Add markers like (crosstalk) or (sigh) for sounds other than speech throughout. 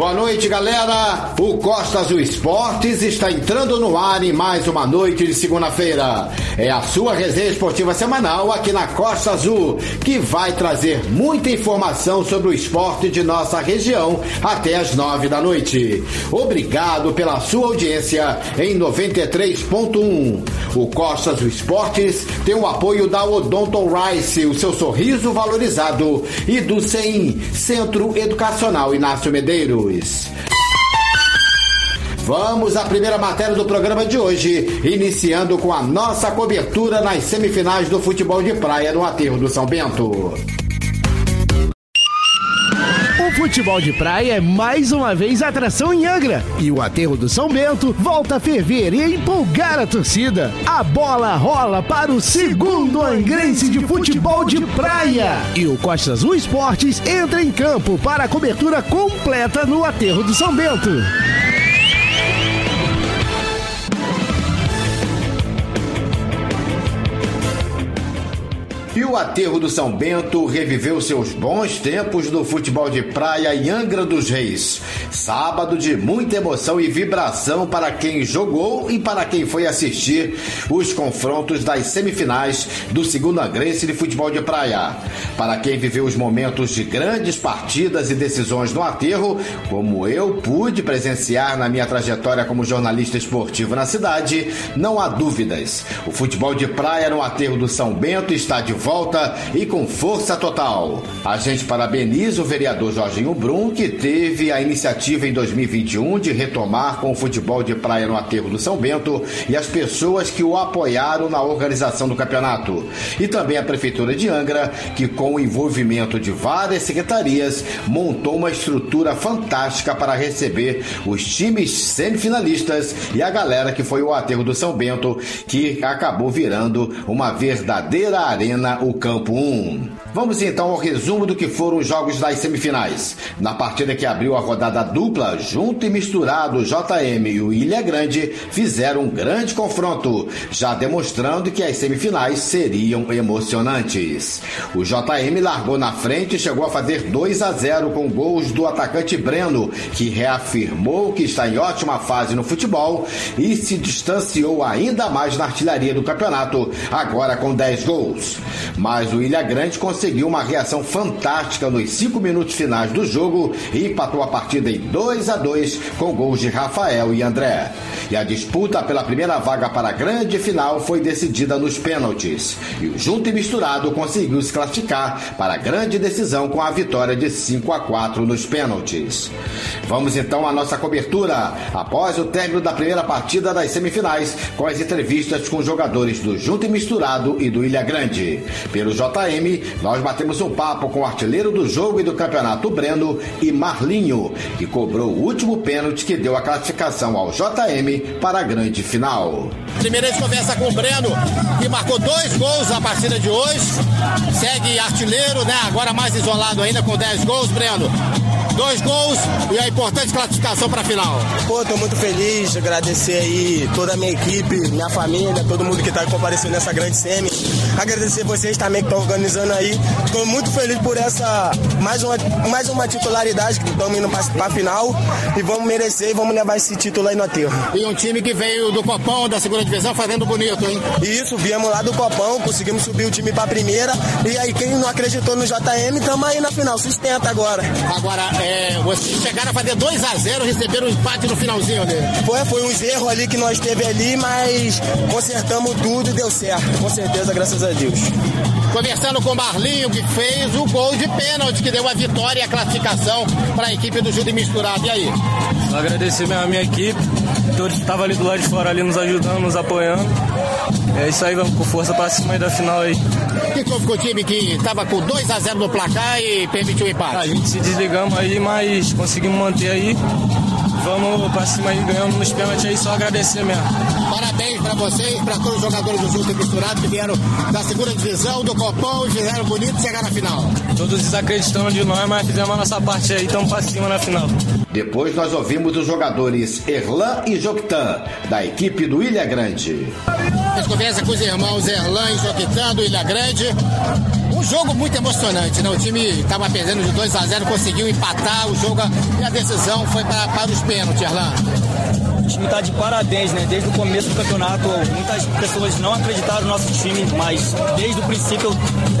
Boa noite, galera. O Costa Azul Esportes está entrando no ar em mais uma noite de segunda-feira. É a sua resenha esportiva semanal aqui na Costa Azul, que vai trazer muita informação sobre o esporte de nossa região até as nove da noite. Obrigado pela sua audiência em 93.1. O Costa Azul Esportes tem o apoio da Odonton Rice, o seu sorriso valorizado, e do CEIM, Centro Educacional Inácio Medeiros. Vamos à primeira matéria do programa de hoje, iniciando com a nossa cobertura nas semifinais do futebol de praia no Aterro do São Bento. Futebol de praia é mais uma vez atração em Angra. E o aterro do São Bento volta a ferver e empolgar a torcida. A bola rola para o segundo angrense de futebol de praia. E o Costa Azul Esportes entra em campo para a cobertura completa no aterro do São Bento. O aterro do São Bento reviveu seus bons tempos no futebol de praia em Angra dos Reis. Sábado de muita emoção e vibração para quem jogou e para quem foi assistir os confrontos das semifinais do segundo Angrense de futebol de praia. Para quem viveu os momentos de grandes partidas e decisões no aterro, como eu pude presenciar na minha trajetória como jornalista esportivo na cidade, não há dúvidas. O futebol de praia no aterro do São Bento está de volta e com força total. A gente parabeniza o vereador Jorginho Brum, que teve a iniciativa em 2021 de retomar com o futebol de praia no aterro do São Bento e as pessoas que o apoiaram na organização do campeonato. E também a Prefeitura de Angra, que com o envolvimento de várias secretarias montou uma estrutura fantástica para receber os times semifinalistas e a galera que foi o aterro do São Bento, que acabou virando uma verdadeira arena o Campo 1. Vamos então ao resumo do que foram os jogos das semifinais. Na partida que abriu a rodada dupla, junto e misturado, o JM e o Ilha Grande fizeram um grande confronto, já demonstrando que as semifinais seriam emocionantes. O JM largou na frente e chegou a fazer 2 a 0 com gols do atacante Breno, que reafirmou que está em ótima fase no futebol e se distanciou ainda mais na artilharia do campeonato, agora com 10 gols. Mas o Ilha Grande conseguiu uma reação fantástica nos cinco minutos finais do jogo e empatou a partida em 2 a 2 com gols de Rafael e André. E a disputa pela primeira vaga para a grande final foi decidida nos pênaltis. E o Junto e Misturado conseguiu se classificar para a grande decisão com a vitória de 5 a 4 nos pênaltis. Vamos então à nossa cobertura após o término da primeira partida das semifinais com as entrevistas com jogadores do Junto e Misturado e do Ilha Grande. Pelo JM, nós batemos um papo com o artilheiro do jogo e do campeonato Breno e Marlinho, que cobrou o último pênalti que deu a classificação ao JM para a grande final. Primeiro conversa com o Breno, que marcou dois gols na partida de hoje. Segue artilheiro, né? Agora mais isolado ainda com 10 gols, Breno. Dois gols e a importante classificação para a final. Pô, tô muito feliz, agradecer aí toda a minha equipe, minha família, todo mundo que tá comparecendo nessa grande semi. Agradecer vocês também que estão organizando aí. Tô muito feliz por essa mais uma, mais uma titularidade que estamos indo para a final e vamos merecer e vamos levar esse título aí no aterro. E um time que veio do Copão da segunda divisão fazendo bonito, hein? Isso, viemos lá do Copão, conseguimos subir o time para a primeira e aí quem não acreditou no JM, estamos aí na final, sustenta agora. Agora, é, vocês chegaram a fazer 2 a 0 receberam um empate no finalzinho ali. Foi, foi uns erros ali que nós teve ali, mas consertamos tudo e deu certo. Com certeza, graças a Deus. Conversando com o Marlinho, que fez o gol de pênalti, que deu a vitória e a classificação para a equipe do Júlio Misturado. E aí? Agradecer mesmo a minha equipe, todos que estavam ali do lado de fora, ali nos ajudando, nos apoiando. É isso aí, vamos com força para cima aí da final aí. Houve com o time que estava com 2 a 0 no placar e permitiu o empate? A gente se desligamos aí, mas conseguimos manter aí. Vamos pra cima aí, ganhando nos pênaltis aí, só agradecer mesmo. Parabéns pra vocês, pra todos os jogadores do Junto e Misturado que vieram da segunda divisão, do Copão e fizeram bonito chegar na final. Todos desacreditando de nós, mas fizemos a nossa parte aí, estamos pra cima na final. Depois nós ouvimos os jogadores Erlan e Joctan, da equipe do Ilha Grande. A gente conversa com os irmãos Erlan e Joctan do Ilha Grande. Um jogo muito emocionante, né? O time estava perdendo de 2 a 0 conseguiu empatar o jogo e a decisão foi para, para os pênaltis, Erlan. Time está de parabéns, né? Desde o começo do campeonato, muitas pessoas não acreditaram no nosso time, mas desde o princípio,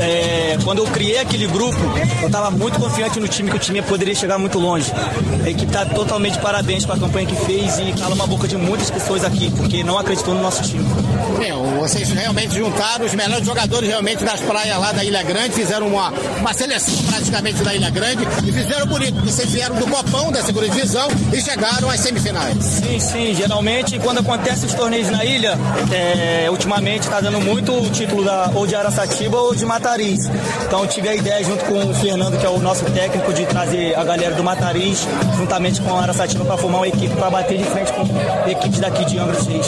é, quando eu criei aquele grupo, eu estava muito confiante no time, que o time poderia chegar muito longe. A equipe está totalmente de parabéns com a campanha que fez e cala uma boca de muitas pessoas aqui, porque não acreditou no nosso time. Meu, vocês realmente juntaram os melhores jogadores realmente das praias lá da Ilha Grande, fizeram uma, uma seleção praticamente da Ilha Grande e fizeram bonito, porque vocês vieram do Copão da segunda divisão e chegaram às semifinais. Sim, sim, geralmente quando acontece os torneios na ilha, é, ultimamente está dando muito o título da, ou de Araçatiba ou de Matariz. Então eu tive a ideia junto com o Fernando, que é o nosso técnico, de trazer a galera do Matariz, juntamente com a Araçatiba, para formar uma equipe para bater de frente com equipes daqui de Angra dos Reis.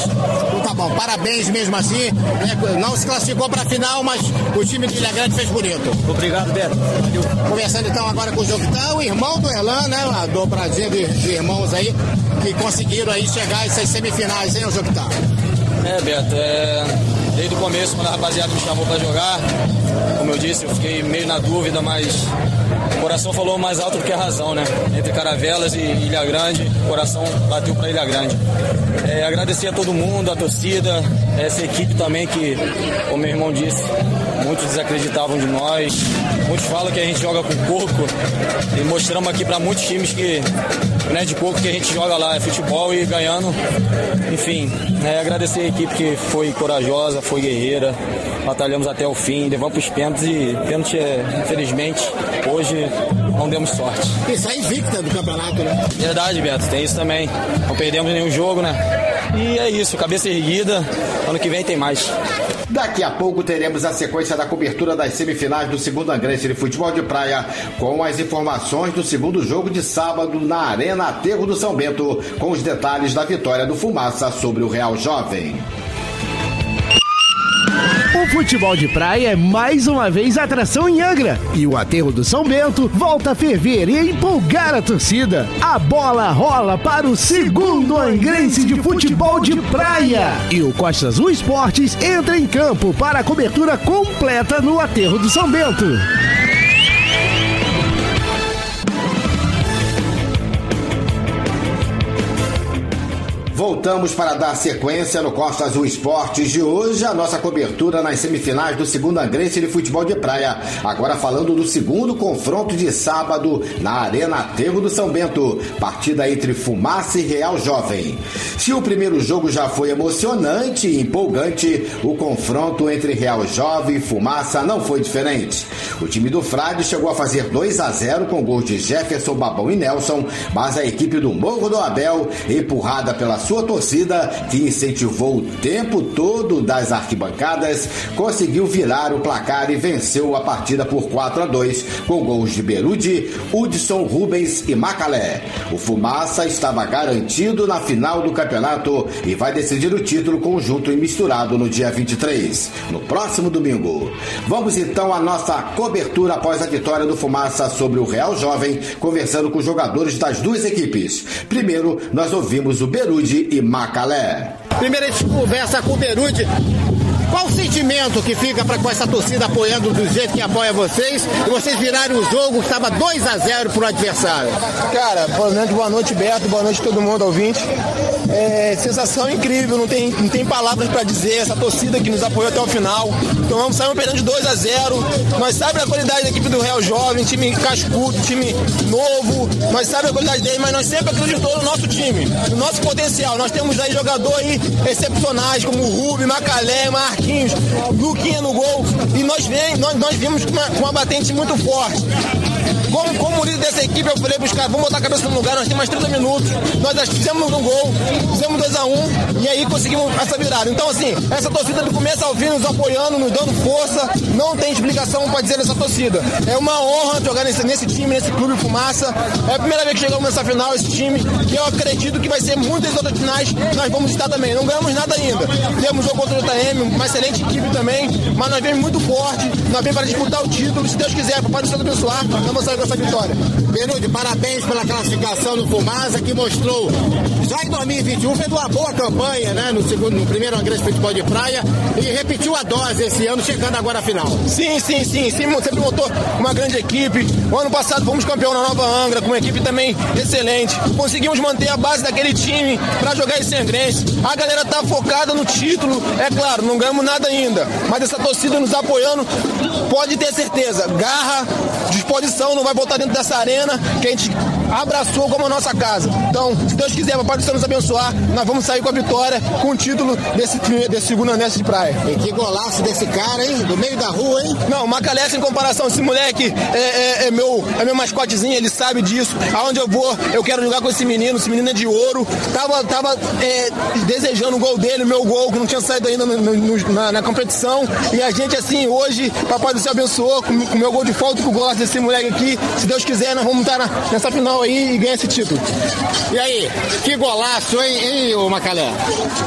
Então tá bom, parabéns mesmo assim. né? Não se classificou para a final, mas o time de Ilha Grande fez bonito. Obrigado, Beto. Valeu. Conversando então agora com o Joctão, o irmão do Erlan, né? A dobradinha de, de irmãos aí, que conseguiram aí chegar a essas semifinais, hein, Joctão? É, Beto, é, desde o começo, quando a rapaziada me chamou pra jogar, como eu disse, eu fiquei meio na dúvida, mas o coração falou mais alto do que a razão, né? Entre Caravelas e Ilha Grande, o coração bateu pra Ilha Grande. É, agradecer a todo mundo, a torcida, essa equipe também que, como meu irmão disse, muitos desacreditavam de nós, muitos falam que a gente joga com coco e mostramos aqui pra muitos times que não é de coco que a gente joga lá, é futebol e ganhando. Enfim, é, agradecer a equipe que foi corajosa, foi guerreira, batalhamos até o fim, levamos pros pênaltis e pênalti, é, infelizmente, hoje não demos sorte. Isso aí invicta do campeonato, né? Verdade, Beto, tem isso também. Não perdemos nenhum jogo, né? E é isso, cabeça erguida, ano que vem tem mais. Daqui a pouco teremos a sequência da cobertura das semifinais do segundo Angrense de Futebol de Praia, com as informações do segundo jogo de sábado na Arena Aterro do São Bento, com os detalhes da vitória do Fumaça sobre o Real Jovem. O futebol de praia é mais uma vez atração em Angra. E o aterro do São Bento volta a ferver e empolgar a torcida. A bola rola para o segundo angrense de futebol de praia. E o Costa Azul Esportes entra em campo para a cobertura completa no aterro do São Bento. Voltamos para dar sequência no Costa Azul Esportes de hoje, a nossa cobertura nas semifinais do segundo Angrense de Futebol de Praia. Agora falando do segundo confronto de sábado na Arena Aterro do São Bento, partida entre Fumaça e Real Jovem. Se o primeiro jogo já foi emocionante e empolgante, o confronto entre Real Jovem e Fumaça não foi diferente. O time do Frade chegou a fazer 2 a 0 com gols de Jefferson, Babão e Nelson, mas a equipe do Morro do Abel, empurrada pela sua torcida, que incentivou o tempo todo das arquibancadas, conseguiu virar o placar e venceu a partida por 4 a 2 com gols de Berude, Hudson, Rubens e Macalé. O Fumaça estava garantido na final do campeonato e vai decidir o título conjunto e misturado no dia 23, no próximo domingo. Vamos então à nossa cobertura após a vitória do Fumaça sobre o Real Jovem, conversando com os jogadores das duas equipes. Primeiro, nós ouvimos o E Macalé. Primeiro a gente conversa com o Berude. Qual o sentimento que fica para com essa torcida apoiando do jeito que apoia vocês e vocês virarem o jogo que estava 2 a 0 pro adversário? Cara, primeiramente, boa noite, Beto, boa noite todo mundo, ouvinte. É, sensação incrível, não tem, não tem palavras para dizer, essa torcida que nos apoiou até o final. Então vamos sair perdendo de 2 a 0 Nós sabemos a qualidade da equipe do Real Jovem, time cascudo, time novo, nós sabemos a qualidade dele, mas nós sempre acreditamos no nosso time, no nosso potencial. Nós temos aí jogadores excepcionais, como o Rubi, Macalé, Marquinhos. Marquinhos, Luquinha no gol. E nós, vem, nós, nós vimos com uma, com uma batente muito forte. Como, como líder dessa equipe, eu falei caras, vamos botar a cabeça no lugar, nós temos mais 30 minutos. Nós fizemos um gol, fizemos 2x1 um, e aí conseguimos essa virada. Então, assim, essa torcida do começo ao fim nos apoiando, nos dando força, não tem explicação pra dizer nessa torcida. É uma honra jogar nesse, nesse time, nesse clube Fumaça. É a primeira vez que chegamos nessa final, esse time, que eu acredito que vai ser muitas outras finais, nós vamos estar também. Não ganhamos nada ainda. Temos jogo contra o JM, uma excelente equipe também, mas nós vemos muito forte, nós vemos para disputar o título. Se Deus quiser, papai do céu abençoar, vamos sair essa vitória. Benude, parabéns pela classificação do Fumaça, que mostrou, já em 2021, fez uma boa campanha, né? No, segundo, no primeiro Grande Futebol de Praia e repetiu a dose esse ano, chegando agora à final. Sim, sim, sim. sim sempre montou uma grande equipe. O ano passado fomos campeão na Nova Angra, com uma equipe também excelente. Conseguimos manter a base daquele time para jogar esse Angrense. A galera tá focada no título, é claro, não ganhamos nada ainda. Mas essa torcida nos apoiando, pode ter certeza. Garra, disposição, não vai voltar dentro dessa arena que a gente abraçou como a nossa casa. Então, se Deus quiser, papai do céu nos abençoar, nós vamos sair com a vitória, com o título desse, desse segundo anexo de praia. E que golaço desse cara, hein? Do meio da rua, hein? Não, Macalé em comparação, esse moleque é, é, é, meu, é meu mascotezinho, ele sabe disso. Aonde eu vou, eu quero jogar com esse menino, esse menino é de ouro. Tava, tava é, desejando o gol dele, meu gol, que não tinha saído ainda no, no, na, na, competição. E a gente, assim, hoje, papai do céu abençoou com o meu gol de falta, com o golaço desse moleque aqui. Se Deus quiser, nós vamos estar na, nessa final aí e ganhar esse título. E aí, que golaço, hein, hein ô Macalé?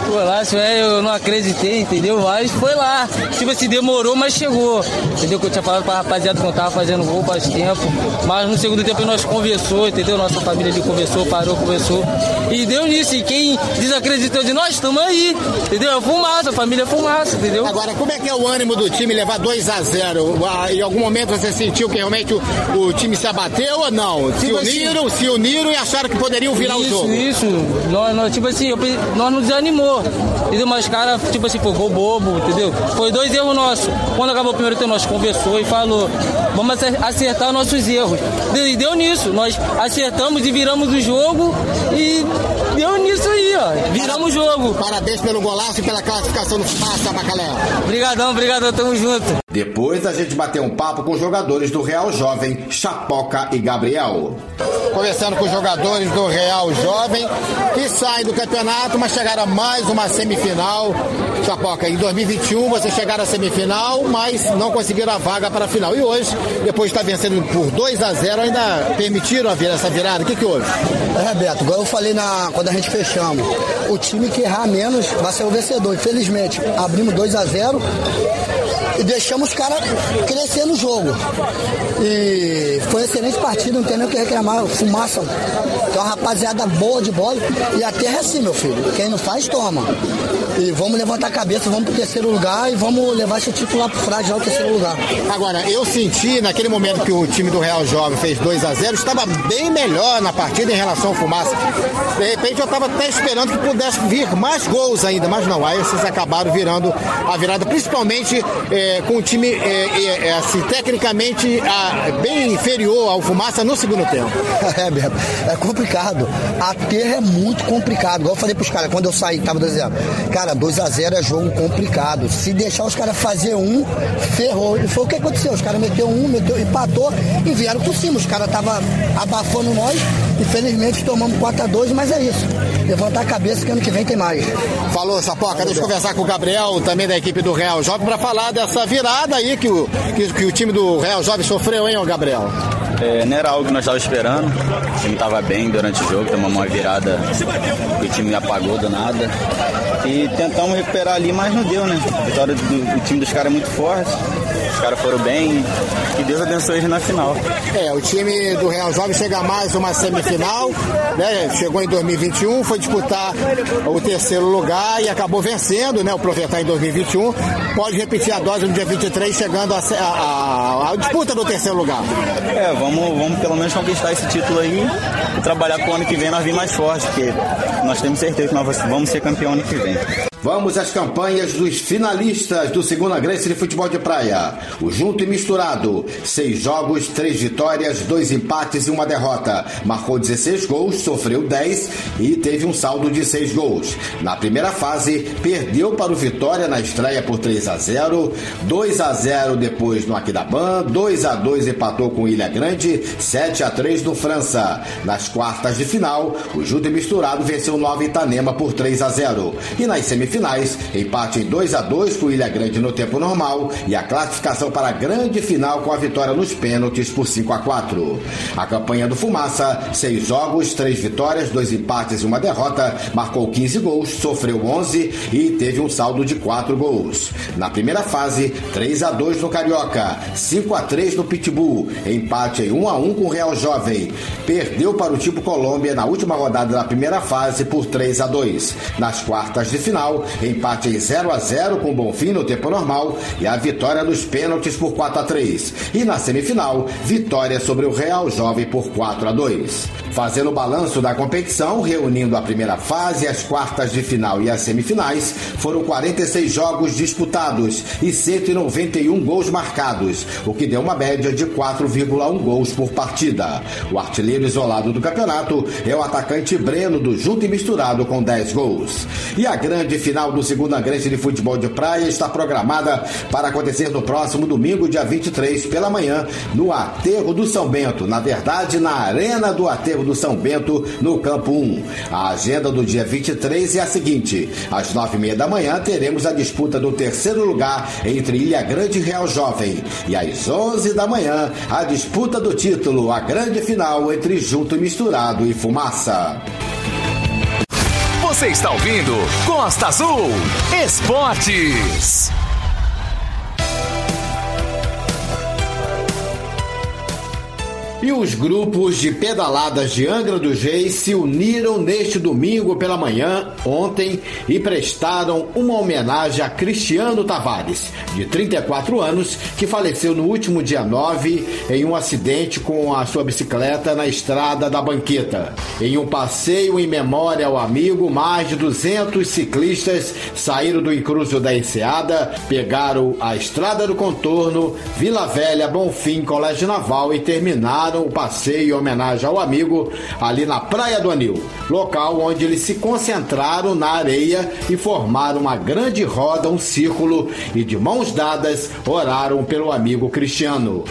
Golaço, é, eu não acreditei, entendeu? Mas foi lá. Tipo assim, demorou, mas chegou. Entendeu? Que eu tinha falado pra rapaziada que não tava fazendo gol faz tempo. Mas no segundo tempo nós conversou, entendeu? Nossa família ali conversou, parou, conversou. E deu nisso. E quem desacreditou de nós, estamos aí. Entendeu? É fumaça, a família é fumaça, entendeu? Agora, como é que é o ânimo do time levar 2 a 0 Em algum momento você sentiu que realmente o, o time se abateu ou não? Se tipo assim, uniram, se uniram e acharam que poderiam virar isso, o jogo. Isso, nós, nós, tipo assim, eu, nós nos desanimou. Entendeu? Mas cara, tipo assim, foi gol bobo, entendeu? Foi dois erros nossos. Quando acabou o primeiro tempo, nós conversou e falou, vamos acertar nossos erros. E deu nisso. Nós acertamos e viramos o jogo e deu nisso aí, ó. Viramos o jogo. Parabéns pelo golaço e pela classificação do Passa Bacalhau. Obrigadão, obrigadão, tamo junto. Depois a gente bateu um papo com os jogadores do Real Jovem, Chapoca e Gabriel. Conversando com os jogadores do Real Jovem, que saem do campeonato, mas chegaram a mais uma semifinal. Chapoca, em 2021 vocês chegaram à semifinal, mas não conseguiram a vaga para a final. E hoje, depois de estar vencendo por 2 a 0 ainda permitiram essa virada. O que, que houve? É, Beto, igual eu falei na, quando a gente fechamos, o time que errar menos vai ser o vencedor. Infelizmente, abrimos 2 a 0 e deixamos os caras crescer no jogo. E foi uma excelente partida, não tem nem o que reclamar. Fumaça. Tem uma rapaziada boa de bola. E a terra é assim, meu filho. Quem não faz, toma. E vamos levantar a cabeça, vamos pro terceiro lugar e vamos levar esse título lá pro lá o terceiro lugar. Agora, eu senti naquele momento que o time do Real Jovem fez 2 a 0 estava bem melhor na partida em relação ao Fumaça. De repente eu estava até esperando que pudesse vir mais gols ainda, mas não. Aí vocês acabaram virando a virada, principalmente é, com o time é, é, assim, tecnicamente a, bem inferior ao Fumaça no segundo tempo. (laughs) É, Beto, é complicado. A terra é muito complicado. Igual eu falei pros caras quando eu saí, tava 2 a 0 Cara, 2x0 é jogo complicado. Se deixar os caras fazer um, ferrou. E foi o que aconteceu. Os caras meteu um, meteu, empatou e vieram por cima. Os caras estavam abafando nós. Infelizmente tomamos 4x2, mas é isso. Levantar a cabeça que ano que vem tem mais. Falou, Sapoca. Deixa eu conversar com o Gabriel, também da equipe do Real Jovem, para falar dessa virada aí que o, que, que, o time do Real Jovem sofreu, hein, Gabriel? É, não era algo que nós estávamos esperando. O time estava bem durante o jogo, tomamos uma virada que o time apagou do nada. E tentamos recuperar ali, mas não deu, né? A vitória do, do time dos caras é muito forte. Os caras foram bem. Que Deus abençoe eles na final. É, o time do Real Jovem chega a mais uma semifinal, né? Chegou em 2021, foi disputar o terceiro lugar e acabou vencendo, né? O Projetar em 2021. Pode repetir a dose no dia 23, chegando a, a, a disputa do terceiro lugar. É, vamos, vamos pelo menos conquistar esse título aí e trabalhar pro ano que vem nós vir mais forte, porque nós temos certeza que nós vamos ser campeão ano que vem. Vamos às campanhas dos finalistas do Segunda Grécia de Futebol de Praia. O Junto e Misturado, seis jogos, três vitórias, dois empates e uma derrota. Marcou 16 gols, sofreu 10 e teve um saldo de seis gols. Na primeira fase, perdeu para o Vitória na estreia por 3 a 0, 2 a 0 depois no Aquidabã, 2 a 2 empatou com Ilha Grande, 7 a 3 no França. Nas quartas de final, o Junto e Misturado venceu Nova Itanema por 3 a 0. E nas semifinais finais, empate em 2 a 2 com Ilha Grande no tempo normal e a classificação para a grande final com a vitória nos pênaltis por 5 a 4. A campanha do Fumaça, seis jogos, três vitórias, dois empates e uma derrota, marcou 15 gols, sofreu 11 e teve um saldo de 4 gols. Na primeira fase, 3 a 2 no Carioca, 5 a 3 no Pitbull, empate em 1 a 1 com o Real Jovem. Perdeu para o Tipo Colômbia na última rodada da primeira fase por 3 a 2. Nas quartas de final, empate em 0 a 0 com Bonfim no tempo normal e a vitória nos pênaltis por 4 a 3. E na semifinal, vitória sobre o Real Jovem por 4 a 2. Fazendo o balanço da competição, reunindo a primeira fase, as quartas de final e as semifinais, foram 46 jogos disputados e 191 gols marcados, o que deu uma média de 4,1 gols por partida. O artilheiro isolado do campeonato é o atacante Breno do Junto e Misturado com 10 gols. E a grande final do Segunda Grande de Futebol de Praia está programada para acontecer no próximo domingo, dia 23, pela manhã, no Aterro do São Bento. Na verdade, na Arena do Aterro do São Bento, no Campo 1. A agenda do dia 23 é a seguinte: às nove e meia da manhã teremos a disputa do terceiro lugar entre Ilha Grande e Real Jovem. E às onze da manhã, a disputa do título, a grande final entre Junto Misturado e Fumaça. Você está ouvindo Costa Azul Esportes. E os grupos de pedaladas de Angra dos Reis se uniram neste domingo pela manhã, ontem, e prestaram uma homenagem a Cristiano Tavares, de 34 anos, que faleceu no último dia 9 em um acidente com a sua bicicleta na estrada da Banqueta. Em um passeio em memória ao amigo, mais de 200 ciclistas saíram do encruzil da Enseada, pegaram a Estrada do Contorno, Vila Velha, Bonfim, Colégio Naval e terminaram o passeio em homenagem ao amigo ali na Praia do Anil, local onde eles se concentraram na areia e formaram uma grande roda, um círculo e de mãos dadas oraram pelo amigo Cristiano.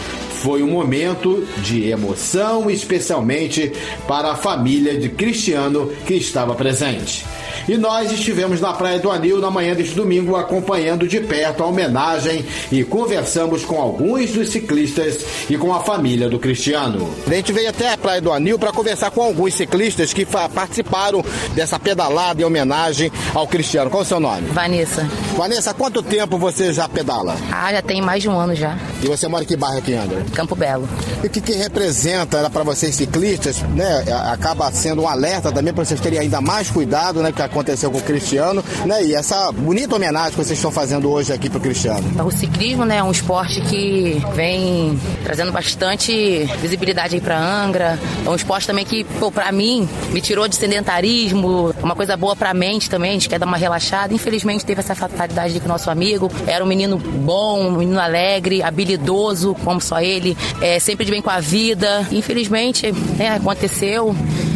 Foi um momento de emoção, especialmente para a família de Cristiano que estava presente. E nós estivemos na Praia do Anil na manhã deste domingo acompanhando de perto a homenagem e conversamos com alguns dos ciclistas e com a família do Cristiano. A gente veio até a Praia do Anil para conversar com alguns ciclistas que participaram dessa pedalada em homenagem ao Cristiano. Qual é o seu nome? Vanessa. Vanessa, há quanto tempo você já pedala? Ah, já tem mais de um ano já. E você mora em que bairro aqui Angra? Campo Belo. E o que, que representa para vocês ciclistas, né? Acaba sendo um alerta também para vocês terem ainda mais cuidado, né? Que aconteceu com o Cristiano, né? E essa bonita homenagem que vocês estão fazendo hoje aqui para o Cristiano. O ciclismo, né, é um esporte que vem trazendo bastante visibilidade aí para Angra. É um esporte também que, pô, para mim, me tirou de sedentarismo, uma coisa boa para a mente também, a gente quer dar uma relaxada. Infelizmente teve essa fatalidade com o nosso amigo. Era um menino bom, um menino alegre, habilidoso, como só ele, é, sempre de bem com a vida. Infelizmente, né, aconteceu.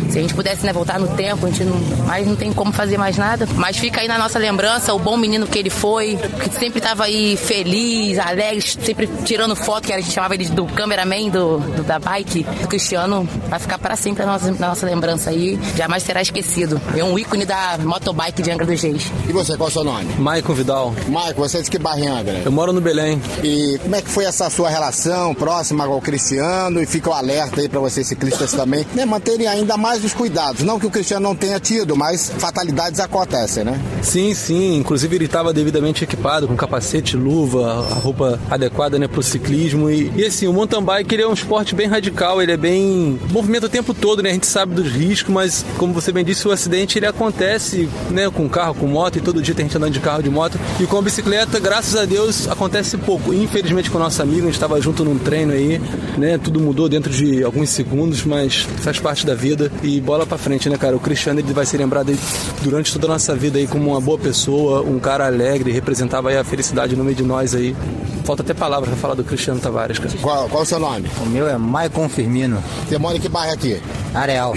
Se a gente pudesse né, voltar no tempo, a gente não, mais não tem como fazer mais nada. Mas fica aí na nossa lembrança o bom menino que ele foi, que sempre estava aí feliz, alegre, sempre tirando foto, que a gente chamava ele do cameraman do, do da bike. O Cristiano vai ficar para sempre na nossa, na nossa lembrança aí, jamais será esquecido. É um ícone da motobike de Angra dos Reis. E você, qual é o seu nome? Maicon Vidal. Maicon, você é de que bairro em Angra? Eu moro no Belém. E como é que foi essa sua relação próxima ao Cristiano? E fica o alerta aí para vocês ciclistas também, né, manterem ainda mais os cuidados. Não que o Cristiano não tenha tido, mas fatalidades acontecem, né? Sim, sim. Inclusive ele estava devidamente equipado, com capacete, luva, a roupa adequada né, para o ciclismo. E, e assim, o mountain bike ele é um esporte bem radical, ele é bem. movimenta o tempo todo, né? A gente sabe dos riscos, mas como você bem disse, o acidente ele acontece né, com carro, com moto, e todo dia tem gente andando de carro, de moto. E com a bicicleta, graças a Deus, acontece pouco. Infelizmente com o nosso amigo, a gente estava junto num treino aí, né? Tudo mudou dentro de alguns segundos, mas faz parte da vida. E bola pra frente, né, cara? O Cristiano ele vai ser lembrado durante toda a nossa vida aí como uma boa pessoa, um cara alegre, representava aí a felicidade no meio de nós aí. Falta até palavras pra falar do Cristiano Tavares, cara. Qual, qual o seu nome? O meu é Maicon Firmino. Você mora em que bairro aqui? Areal.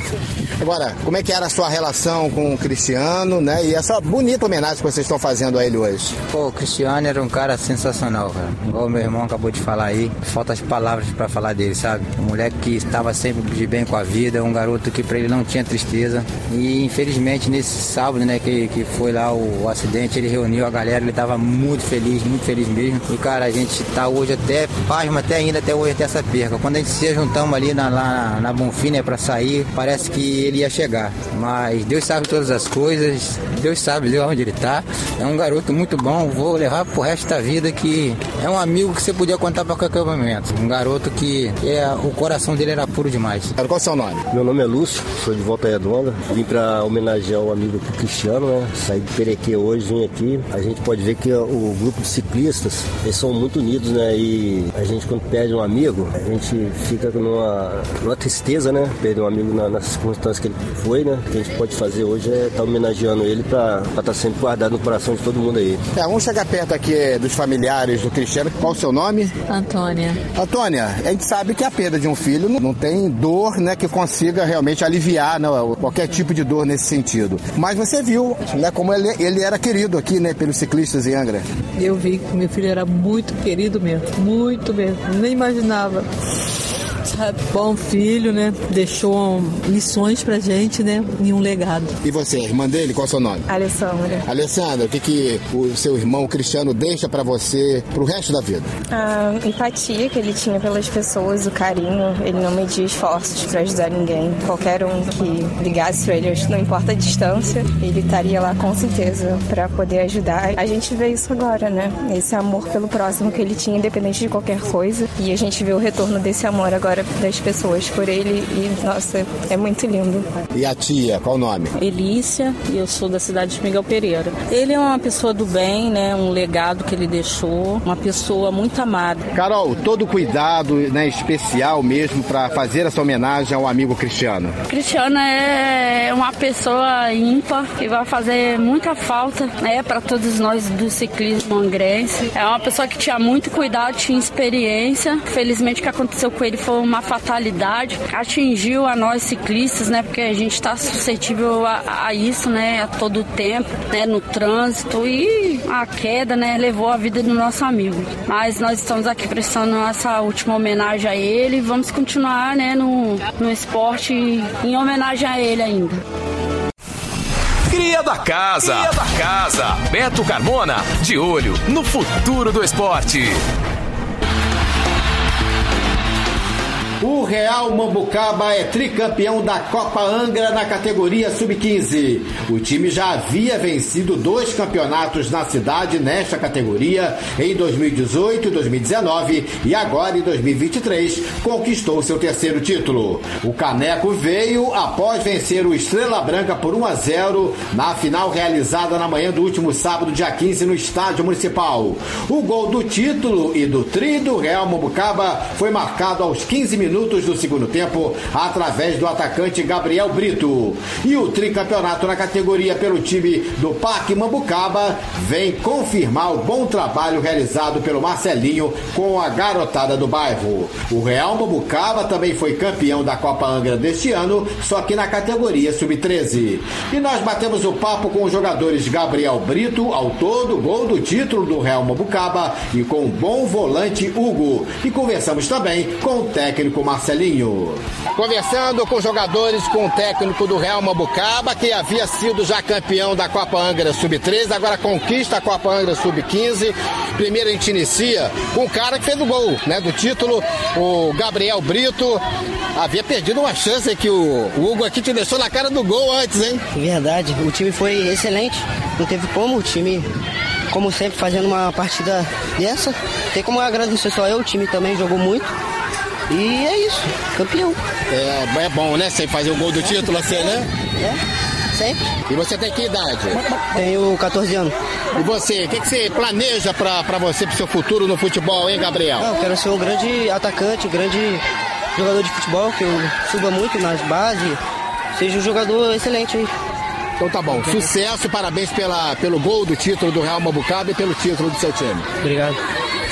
Agora, como é que era a sua relação com o Cristiano, né? E essa bonita homenagem que vocês estão fazendo a ele hoje? Pô, o Cristiano era um cara sensacional, cara. Igual o meu irmão acabou de falar aí. Falta as palavras para falar dele, sabe? Um moleque que estava sempre de bem com a vida, um garoto que para ele não tinha tristeza. E infelizmente nesse sábado, né, que, que foi lá o, o acidente, ele reuniu a galera, ele tava muito feliz, muito feliz mesmo. E cara, a gente tá hoje até, pasma até ainda, até hoje, até essa perca. Quando a gente se juntamos ali na, lá na Bonfim, né, pra sair, parece que ele ia chegar. Mas Deus sabe todas as coisas, Deus sabe onde ele tá. É um garoto muito bom, vou levar pro resto da vida que é um amigo que você podia contar pra qualquer momento. Um garoto que é, o coração dele era puro demais. Qual é o seu nome? Meu nome é Lúcio, sou de Volta Redonda. Vim pra homenagear o amigo Cristiano, né? Saí de Perequê hoje, vim aqui. A gente pode ver que o grupo de ciclistas, eles são muito unidos, né? E a gente quando perde um amigo, a gente fica numa, numa tristeza, né? Perder um amigo na, nas circunstâncias que ele foi, né? O que a gente pode fazer hoje é estar tá homenageando ele para estar tá sempre guardado no coração de todo mundo aí. É, vamos chegar perto aqui dos familiares do Cristiano. Qual o seu nome? Antônia. Antônia, a gente sabe que a perda de um filho não tem dor, né, que consiga realmente aliviar né, qualquer tipo de dor nesse sentido. Mas você viu, né, como ele, ele era querido aqui, né, pelos ciclistas em Angra. Eu vi que meu filho era muito querido mesmo, muito mesmo. Nem imaginava bom filho, né? Deixou lições pra gente, né? E um legado. E você, irmã dele, qual é o seu nome? Alessandra. Alessandra, o que, que o seu irmão Cristiano deixa para você pro resto da vida? A empatia que ele tinha pelas pessoas, o carinho. Ele não media esforços para ajudar ninguém. Qualquer um que ligasse pra ele, não importa a distância, ele estaria lá com certeza para poder ajudar. A gente vê isso agora, né? Esse amor pelo próximo que ele tinha, independente de qualquer coisa. E a gente vê o retorno desse amor agora das pessoas por ele e, nossa, é muito lindo. E a tia, qual o nome? Elícia, e eu sou da cidade de Miguel Pereira. Ele é uma pessoa do bem, né? Um legado que ele deixou, uma pessoa muito amada. Carol, todo cuidado, né, especial mesmo para fazer essa homenagem ao amigo Cristiano. Cristiano é uma pessoa ímpar que vai fazer muita falta, né, para todos nós do ciclismo angrense. É uma pessoa que tinha muito cuidado, tinha experiência. Felizmente o que aconteceu com ele foi uma fatalidade, atingiu a nós ciclistas, né? Porque a gente está suscetível a, a, isso, né? A todo tempo, né? No trânsito e a queda, né? Levou a vida do nosso amigo. Mas nós estamos aqui prestando essa última homenagem a ele e vamos continuar, né? No, no esporte em homenagem a ele ainda. Cria da Casa. Cria da Casa. Beto Carmona, de olho no futuro do esporte. O Real Mambucaba é tricampeão da Copa Angra na categoria Sub-15. O time já havia vencido dois campeonatos na cidade nesta categoria em 2018 e 2019 e agora em 2023 conquistou seu terceiro título. O Caneco veio após vencer o Estrela Branca por 1 a 0 na final realizada na manhã do último sábado, dia 15, no Estádio Municipal. O gol do título e do tri do Real Mambucaba foi marcado aos 15 minutos minutos do segundo tempo através do atacante Gabriel Brito. E o tricampeonato na categoria pelo time do Parque Mambucaba vem confirmar o bom trabalho realizado pelo Marcelinho com a garotada do bairro. O Real Mambucaba também foi campeão da Copa Angra deste ano, só que na categoria sub-13. E nós batemos o papo com os jogadores Gabriel Brito, autor do gol do título do Real Mambucaba, e com o bom volante Hugo. E conversamos também com o técnico Marcelinho. Conversando com jogadores, com o técnico do Real Mabucaba, que havia sido já campeão da Copa Angra Sub-13, agora conquista a Copa Angra Sub-15. Primeiro a gente inicia com o cara que fez o gol, né, do título, o Gabriel Brito. Havia perdido uma chance que o Hugo aqui te deixou na cara do gol antes, hein? Verdade, o time foi excelente, não teve como o time como sempre, fazendo uma partida dessa. Tem como agradecer só eu, o time também jogou muito. E é isso, campeão. É, é bom, né? Sem fazer o gol do título assim, né? É, sempre. E você tem que idade? Tenho 14 anos. E você, o que, que você planeja pra, pra você, pro seu futuro no futebol, hein, Gabriel? Não, eu quero ser um grande atacante, um grande jogador de futebol, que eu suba muito nas bases, seja um jogador excelente aí. Então tá bom. Sucesso, parabéns pela, pelo gol do título do Real Mabucaba e pelo título do seu time. Obrigado.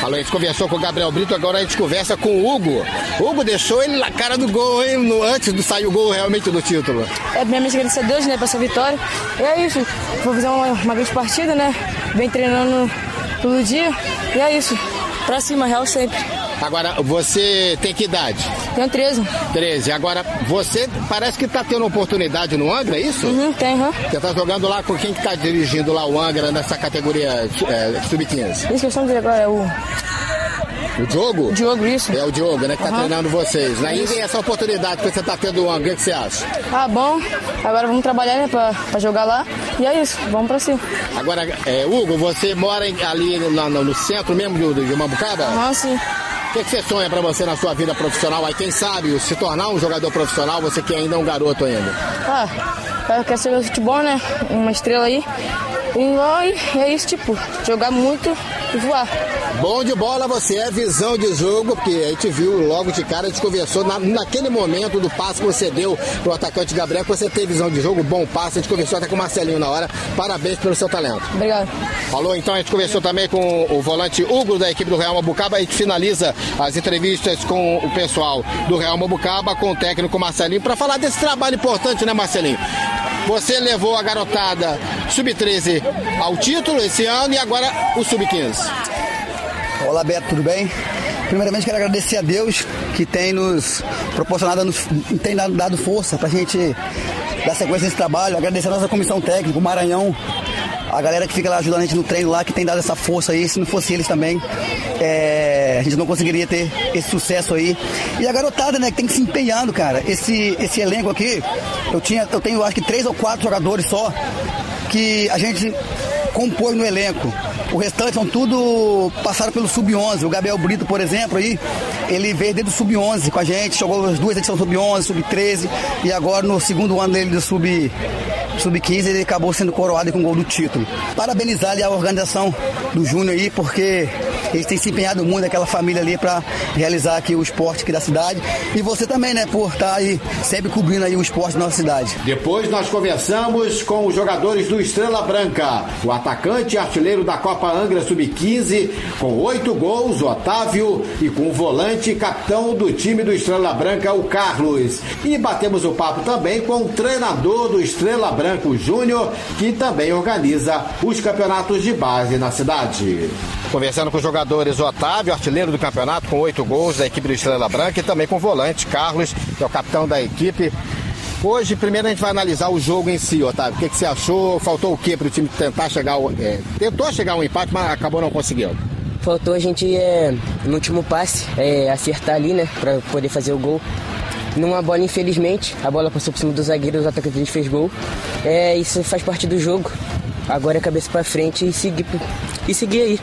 Falou, a gente conversou com o Gabriel Brito, agora a gente conversa com o Hugo. O Hugo deixou ele na cara do gol, hein? No, antes de sair o gol realmente do título. É, primeiramente agradecer a Deus, né, por essa vitória. E é isso. Vou fazer uma, uma grande partida, né? Vem treinando todo dia. E é isso. Pra cima, Real sempre. Agora, você tem que idade? Tenho 13. 13. Agora, você parece que tá tendo oportunidade no Angra, é isso? Uhum, tem, uhum. Você tá jogando lá com quem que tá dirigindo lá o Angra nessa categoria é, sub-15? Isso que eu agora é o. O Diogo? Diogo, isso. É o Diogo, né, que tá Uhum. treinando vocês, né? E essa oportunidade que você tá tendo do Angra, o que você acha? Ah, bom. Agora vamos trabalhar, né, pra, pra jogar lá. E é isso. Vamos pra cima. Agora, é, Hugo, você mora em- ali no, no- no centro mesmo do, de Mambucaba? Aham, sim. O que, que você sonha pra você na sua vida profissional? Aí, quem sabe, se tornar um jogador profissional, você que ainda é um garoto ainda. Ah, eu quero ser futebol, né? Uma estrela aí. E é isso, tipo, jogar muito e voar. Bom de bola você é, visão de jogo, porque a gente viu logo de cara, a gente conversou na- naquele momento do passe que você deu pro atacante Gabriel, que você tem visão de jogo, bom passe, a gente conversou até com o Marcelinho na hora. Parabéns pelo seu talento. Obrigado. Falou, então a gente conversou também com o volante Hugo da equipe do Real Mabucaba. A gente finaliza as entrevistas com o pessoal do Real Mabucaba, com o técnico Marcelinho, para falar desse trabalho importante, né, Marcelinho? Você levou a garotada sub-13 ao título esse ano e agora o sub-15. Olá Beto, tudo bem? Primeiramente quero agradecer a Deus que tem nos proporcionado, nos, tem dado, força pra gente dar sequência nesse trabalho. Agradecer a nossa comissão técnica, o Maranhão, a galera que fica lá ajudando a gente no treino lá, que tem dado essa força aí. Se não fosse eles também, é, a gente não conseguiria ter esse sucesso aí. E a garotada, né, que tem que se empenhando, cara. Esse, esse elenco aqui, eu, tinha, eu tenho acho que três ou quatro jogadores só que a gente compôs no elenco. O restante são tudo passaram pelo sub-11. O Gabriel Brito, por exemplo, aí, ele veio desde o sub-11 com a gente, jogou as duas edições sub-11, sub-13 e agora no segundo ano dele do sub sub-15 ele acabou sendo coroado com o gol do título. Parabenizar ali a organização do Júnior aí, porque eles têm se empenhado muito, aquela família ali, para realizar aqui o esporte aqui da cidade. E você também, né, por estar aí sempre cobrindo aí o esporte da nossa cidade. Depois nós conversamos com os jogadores do Estrela Branca, o atacante e artilheiro da Copa Angra Sub-15, com oito gols, o Otávio, e com o volante e capitão do time do Estrela Branca, o Carlos. E batemos o papo também com o treinador do Estrela Branca, o Júnior, que também organiza os campeonatos de base na cidade. Conversando com os jogadores, o Otávio, artilheiro do campeonato, com oito gols da equipe do Estrela Branca, e também com o volante, Carlos, que é o capitão da equipe. Hoje, primeiro a gente vai analisar o jogo em si, Otávio. O que, que você achou? Faltou o que para o time tentar chegar ao, é, tentou chegar a um empate, mas acabou não conseguindo. Faltou a gente, é, no último passe, é, acertar ali, né? Pra poder fazer o gol. Numa bola, infelizmente, a bola passou por cima do zagueiro, o atacante a gente fez gol. É, isso faz parte do jogo. Agora é cabeça pra frente e seguir, e seguir aí.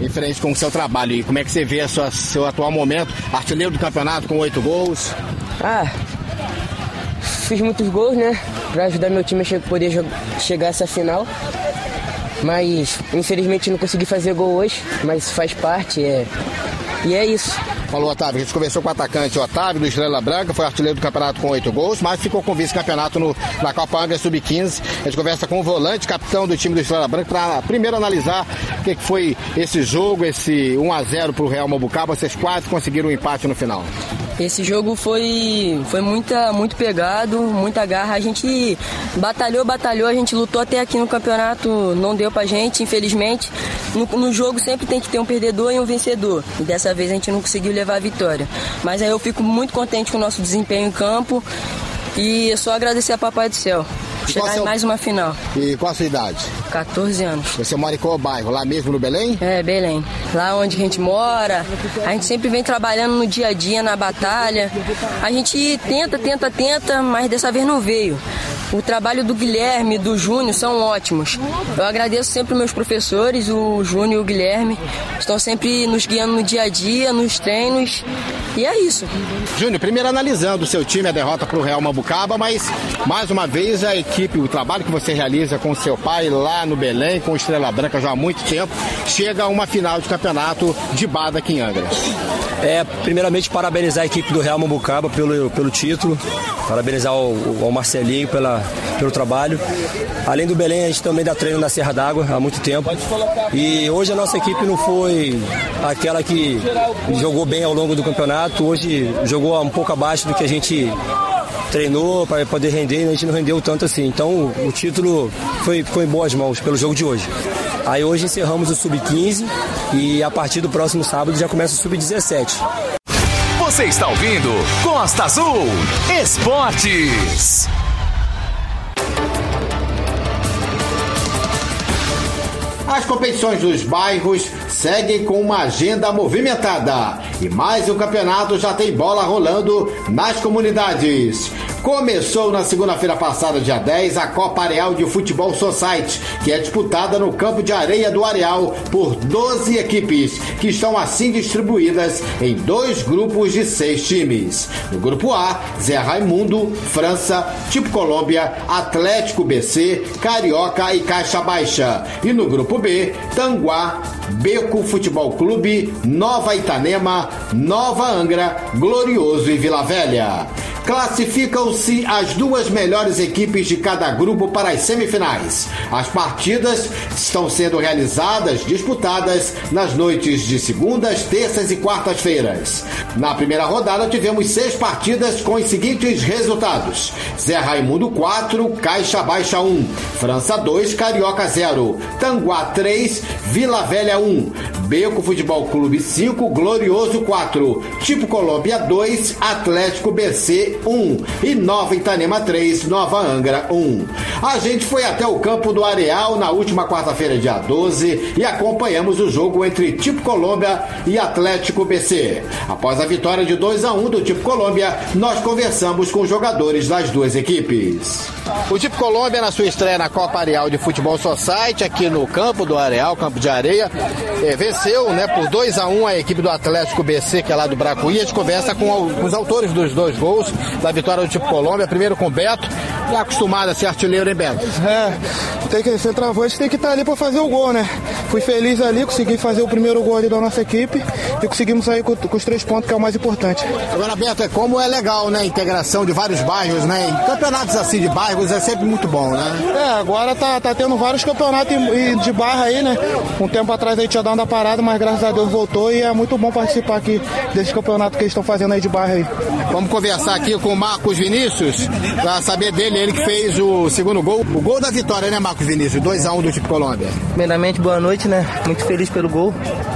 Em frente com o seu trabalho, e como é que você vê o seu atual momento? Artilheiro do campeonato com oito gols. Ah, fiz muitos gols, né? Pra ajudar meu time a poder chegar a essa final. Mas infelizmente não consegui fazer gol hoje, mas faz parte, é. E é isso. Falou, Otávio. A gente conversou com o atacante Otávio do Estrela Branca, foi artilheiro do campeonato com oito gols, mas ficou com vice-campeonato na Copa Angra Sub-15. A gente conversa com o volante, capitão do time do Estrela Branca, para primeiro analisar o que, que foi esse jogo, esse 1x0 pro Real Mabucaba. Vocês quase conseguiram um empate no final. Esse jogo foi, foi muita, muito pegado, muita garra. A gente batalhou, batalhou, a gente lutou até aqui no campeonato, não deu pra gente, infelizmente. No, no jogo sempre tem que ter um perdedor e um vencedor. E dessa vez a gente não conseguiu levar a vitória. Mas aí eu fico muito contente com o nosso desempenho em campo. E é só agradecer a Papai do Céu. Chegar em mais uma final. E qual a sua idade? 14 anos. Você mora em qual bairro? Lá mesmo no Belém? É, Belém. Lá onde a gente mora, a gente sempre vem trabalhando no dia a dia, na batalha. A gente tenta, tenta, tenta, mas dessa vez não veio. O trabalho do Guilherme e do Júnior são ótimos. Eu agradeço sempre meus professores, o Júnior e o Guilherme. Estão sempre nos guiando no dia a dia, nos treinos. E é isso. Júnior, primeiro analisando o seu time, a derrota para o Real Mabucaba, mas mais uma vez a equipe, o trabalho que você realiza com seu pai lá no Belém, com Estrela Branca já há muito tempo, chega a uma final de campeonato de Bada aqui em Angra. É, primeiramente parabenizar a equipe do Real Mambucaba pelo, pelo título, parabenizar o, o Marcelinho pela, pelo trabalho. Além do Belém, a gente também dá treino na Serra d'Água há muito tempo. E hoje a nossa equipe não foi aquela que jogou bem ao longo do campeonato, hoje jogou um pouco abaixo do que a gente treinou para poder render e a gente não rendeu tanto assim. Então o título foi, ficou em boas mãos pelo jogo de hoje. Aí hoje encerramos o Sub-15 e a partir do próximo sábado já começa o Sub-17. Você está ouvindo Costa Azul Esportes. As competições dos bairros seguem com uma agenda movimentada e mais um campeonato já tem bola rolando nas comunidades. Começou na segunda-feira passada, dia 10, a Copa Areal de Futebol Society, que é disputada no campo de areia do Areal por 12 equipes, que estão assim distribuídas em dois grupos de seis times. No grupo A, Zé Raimundo, França, Tipo Colômbia, Atlético BC, Carioca e Caixa Baixa. E no grupo B, Tanguá, Beco Futebol Clube, Nova Itanema, Nova Angra, Glorioso e Vila Velha. Classificam-se as duas melhores equipes de cada grupo para as semifinais. As partidas estão sendo realizadas, disputadas nas noites de segundas, terças e quartas-feiras. Na primeira rodada tivemos seis partidas com os seguintes resultados: Zé Raimundo 4, Caixa Baixa 1, França 2, Carioca 0, Tanguá 3, Vila Velha 1, Beco Futebol Clube 5, Glorioso 4, Tipo Colômbia 2, Atlético BC 1 e Nova Itanema 3, Nova Angra 1. A gente foi até o campo do Areal na última quarta-feira, dia 12, e acompanhamos o jogo entre Tipo Colômbia e Atlético BC. Após a vitória de 2 a 1 do Tipo Colômbia, nós conversamos com os jogadores das duas equipes. O Tipo Colômbia, na sua estreia na Copa Areal de Futebol Society, aqui no campo do Areal, campo de areia, eh, venceu né, por 2 a 1 a equipe do Atlético BC, que é lá do Bracuí. A gente conversa com os autores dos dois gols da vitória do Tipo Colômbia, primeiro com o Beto, e acostumado a ser artilheiro, hein, Beto? É, tem que ser travante, tem que estar ali para fazer o gol, né? Fui feliz ali, consegui fazer o primeiro gol ali da nossa equipe e conseguimos sair com, com os três pontos, que é o mais importante. Agora, Beto, é como é legal, né? A integração de vários bairros, né? Campeonatos assim de bairros é sempre muito bom, né? É, agora tá, tá tendo vários campeonatos de barra aí, né? Um tempo atrás a gente tinha dado uma parada, mas graças a Deus voltou e é muito bom participar aqui desse campeonato que eles estão fazendo aí de barra aí. Vamos conversar aqui com o Marcos Vinícius, pra saber dele, ele que fez o segundo gol. O gol da vitória, né, Marcos Vinícius? 2x1 do Tipo Colômbia. Primeiramente, boa noite, né? Muito feliz pelo gol.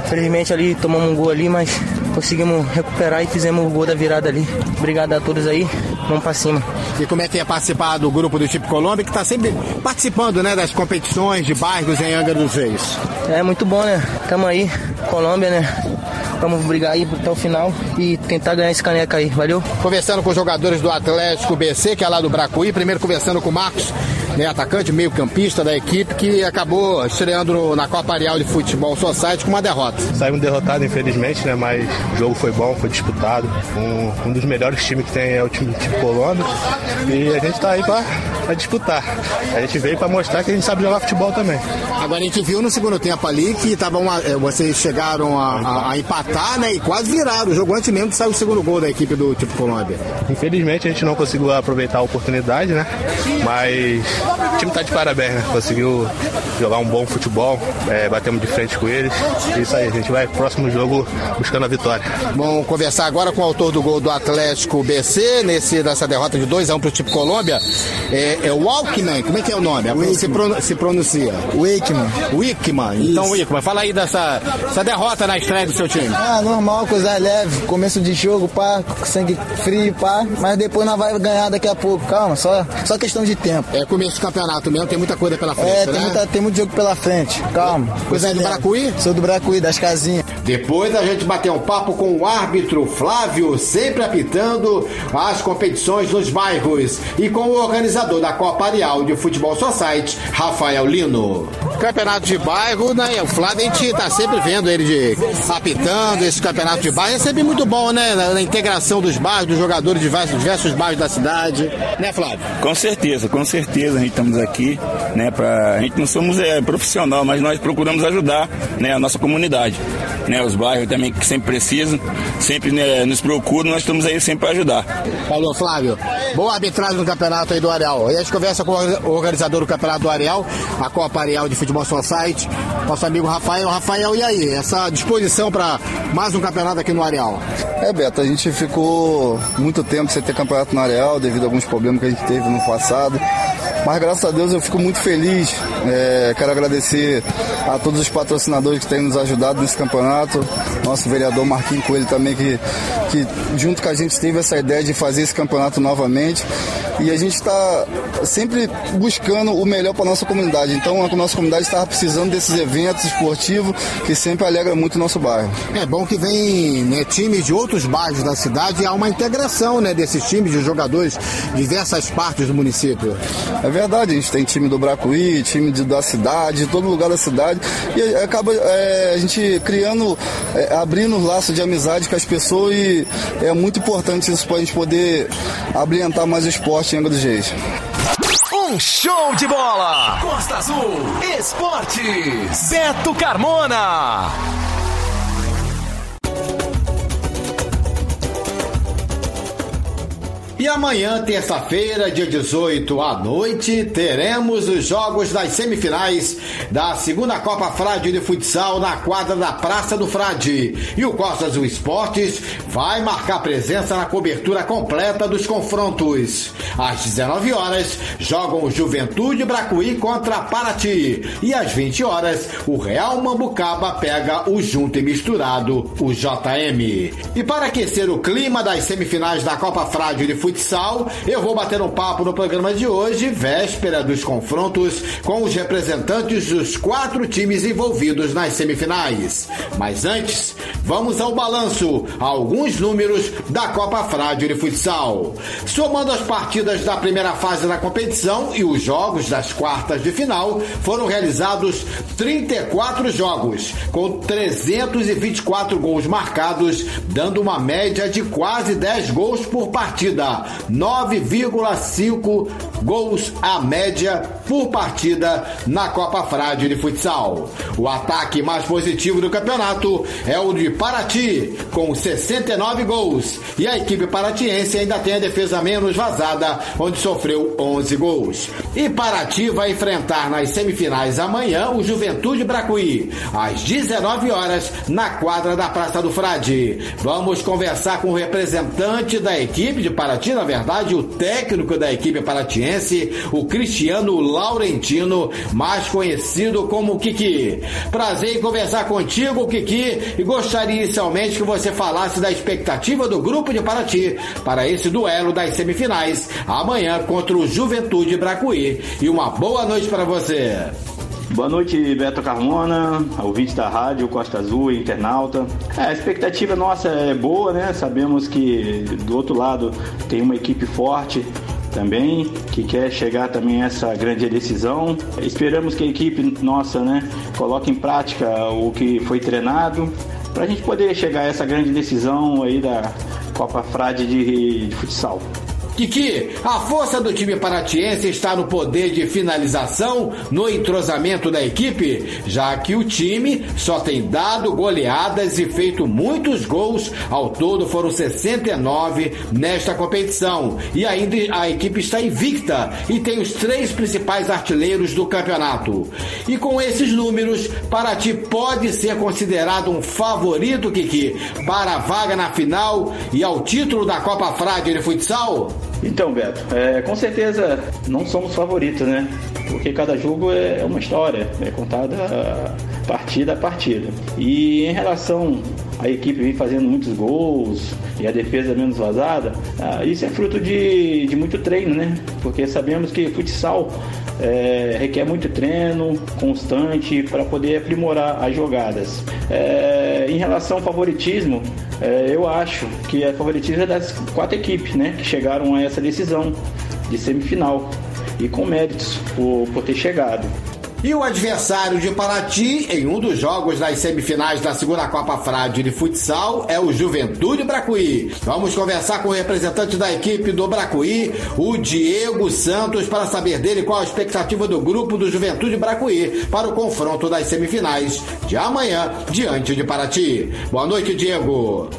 Felizmente ali tomamos um gol ali, mas conseguimos recuperar e fizemos o gol da virada ali. Obrigado a todos aí. Vamos pra cima. E como é que é participar do grupo do Tipo Colômbia, que está sempre participando, né, das competições de bairros em Angra dos Reis? É muito bom, né? Tamo aí, Colômbia, né? Vamos brigar aí até o final e tentar ganhar esse caneca aí. Valeu? Conversando com os jogadores do Atlético BC, que é lá do Bracuí, primeiro conversando com o Marcos, né, atacante, meio campista da equipe, que acabou estreando na Copa Areal de Futebol Society com uma derrota. Saímos derrotados, infelizmente, né? Mas o jogo foi bom, foi disputado. Um, um dos melhores times que tem é o time tipo Colômbia. E a gente tá aí pra disputar. A gente veio pra mostrar que a gente sabe jogar futebol também. Agora a gente viu no segundo tempo ali que tava uma- eh, vocês chegaram a, a- a empatar, né? E quase viraram. O jogo antes mesmo que saiu o segundo gol da equipe do Tipo Colômbia. Infelizmente a gente não conseguiu aproveitar a oportunidade, né? Mas o time tá de parabéns, né? Conseguiu jogar um bom futebol, é, batemos de frente com eles. É Isso aí, a gente vai pro próximo jogo buscando a vitória. Vamos conversar agora com o autor do gol do Atlético BC, nesse, nessa derrota de 2x1 pro Tipo Colômbia. É, é o Walkman, como é que é o nome? Se, pronu- se pronuncia? Wickman. Wickman. Então, Wickman, fala aí dessa essa derrota na estreia do seu time. Ah, normal, coisa leve, começo de jogo, pá, sangue frio, pá, mas depois nós vai ganhar daqui a pouco, calma, só, só questão de tempo. É começo do campeonato mesmo, tem muita coisa pela frente, É, né? tem, muita, tem muito jogo pela frente, calma. Você é do. Bracuí? Sou do Bracuí, das casinhas. Depois a gente bateu um papo com o árbitro Flávio, sempre apitando as competições nos bairros, e com o organizador da Copa Arial de Futebol Society, Rafael Lino. Campeonato de bairro, né? O Flávio, a gente tá sempre vendo ele de apitando esse campeonato de bairro. É sempre muito bom, né? Na, na integração dos bairros, dos jogadores de diversos, diversos bairros da cidade. Né, Flávio? Com certeza, com certeza a gente estamos aqui, né? Pra, a gente não somos é, profissional, mas nós procuramos ajudar né, a nossa comunidade. Né, os bairros também que sempre precisam, sempre né, nos procuram, nós estamos aí sempre para ajudar. Falou, Flávio. Boa arbitragem no campeonato aí do Areal. E a gente conversa com o organizador do campeonato do Areal, a Copa Areal de Futebol Society, nosso amigo Rafael. Rafael, e aí? Essa disposição para mais um campeonato aqui no Areal? É, Beto, a gente ficou muito tempo sem ter campeonato no Areal devido a alguns problemas que a gente teve no passado. Mas graças a Deus eu fico muito feliz. É, quero agradecer a todos os patrocinadores que têm nos ajudado nesse campeonato. Nosso vereador Marquinhos Coelho também, que, que junto com a gente teve essa ideia de fazer esse campeonato novamente. E a gente está sempre buscando o melhor para nossa comunidade. Então a nossa comunidade estava precisando desses eventos esportivos que sempre alegra muito o nosso bairro. É bom que vem né, times de outros bairros da cidade e há uma integração né, desses times de jogadores de diversas partes do município. É verdade, a gente tem time do Bracuí, time de, da cidade, de todo lugar da cidade, e acaba é, a gente criando, é, abrindo laços de amizade com as pessoas e é muito importante isso para a gente poder abrilhantar mais o esporte em Angra dos Reis. Um show de bola! Costa Azul Esportes! Beto Carmona! E amanhã, terça-feira, dia 18 à noite, teremos os jogos das semifinais da segunda Copa Frade de Futsal na quadra da Praça do Frade. E o Costa Azul Esportes vai marcar presença na cobertura completa dos confrontos. Às 19 horas, jogam o Juventude Bracuí contra Paraty. E às 20 horas, o Real Mambucaba pega o junto e misturado, o JM. E para aquecer o clima das semifinais da Copa Frade de futsal, eu vou bater um papo no programa de hoje, véspera dos confrontos, com os representantes dos quatro times envolvidos nas semifinais. Mas antes, vamos ao balanço, alguns números da Copa Frade de Futsal. Somando as partidas da primeira fase da competição e os jogos das quartas de final, foram realizados 34 jogos, com 324 gols marcados, dando uma média de quase 10 gols por partida. 9,5 gols a média por partida na Copa Frade de Futsal. O ataque mais positivo do campeonato é o de Paraty, com 69 gols. E a equipe paratiense ainda tem a defesa menos vazada, onde sofreu 11 gols. E Paraty vai enfrentar nas semifinais amanhã o Juventude Bracuí, às 19 horas, na quadra da Praça do Frade. Vamos conversar com o representante da equipe de Paraty, na verdade, o técnico da equipe paratiense, o Cristiano Laurentino, mais conhecido como Kiki. Prazer em conversar contigo, Kiki, e gostaria inicialmente que você falasse da expectativa do grupo de Paraty para esse duelo das semifinais, amanhã contra o Juventude Bracuí. E uma boa noite para você. Boa noite, Beto Carmona, ouvinte da rádio Costa Azul internauta. É, a expectativa nossa é boa, né? Sabemos que do outro lado tem uma equipe forte também, que quer chegar também a essa grande decisão. Esperamos que a equipe nossa, né, coloque em prática o que foi treinado para a gente poder chegar a essa grande decisão aí da Copa Frade de, de futsal. Kiki, a força do time paratiense está no poder de finalização, no entrosamento da equipe, já que o time só tem dado goleadas e feito muitos gols, ao todo foram 69 nesta competição. E ainda a equipe está invicta e tem os três principais artilheiros do campeonato. E com esses números, Paraty pode ser considerado um favorito, Kiki, para a vaga na final e ao título da Copa Frade de Futsal? Então, Beto, é, com certeza não somos favoritos, né? Porque cada jogo é uma história, é contada partida a partida. E em relação a equipe vem fazendo muitos gols e a defesa menos vazada, ah, isso é fruto de, de muito treino, né? Porque sabemos que futsal é, requer muito treino constante para poder aprimorar as jogadas. É, em relação ao favoritismo, é, eu acho que a favoritismo é das quatro equipes né, que chegaram a essa decisão de semifinal e com méritos por, por ter chegado. E o adversário de Paraty em um dos jogos das semifinais da segunda Copa Frade de futsal é o Juventude Bracuí. Vamos conversar com o representante da equipe do Bracuí, o Diego Santos, para saber dele qual a expectativa do grupo do Juventude Bracuí para o confronto das semifinais de amanhã diante de Paraty. Boa noite, Diego.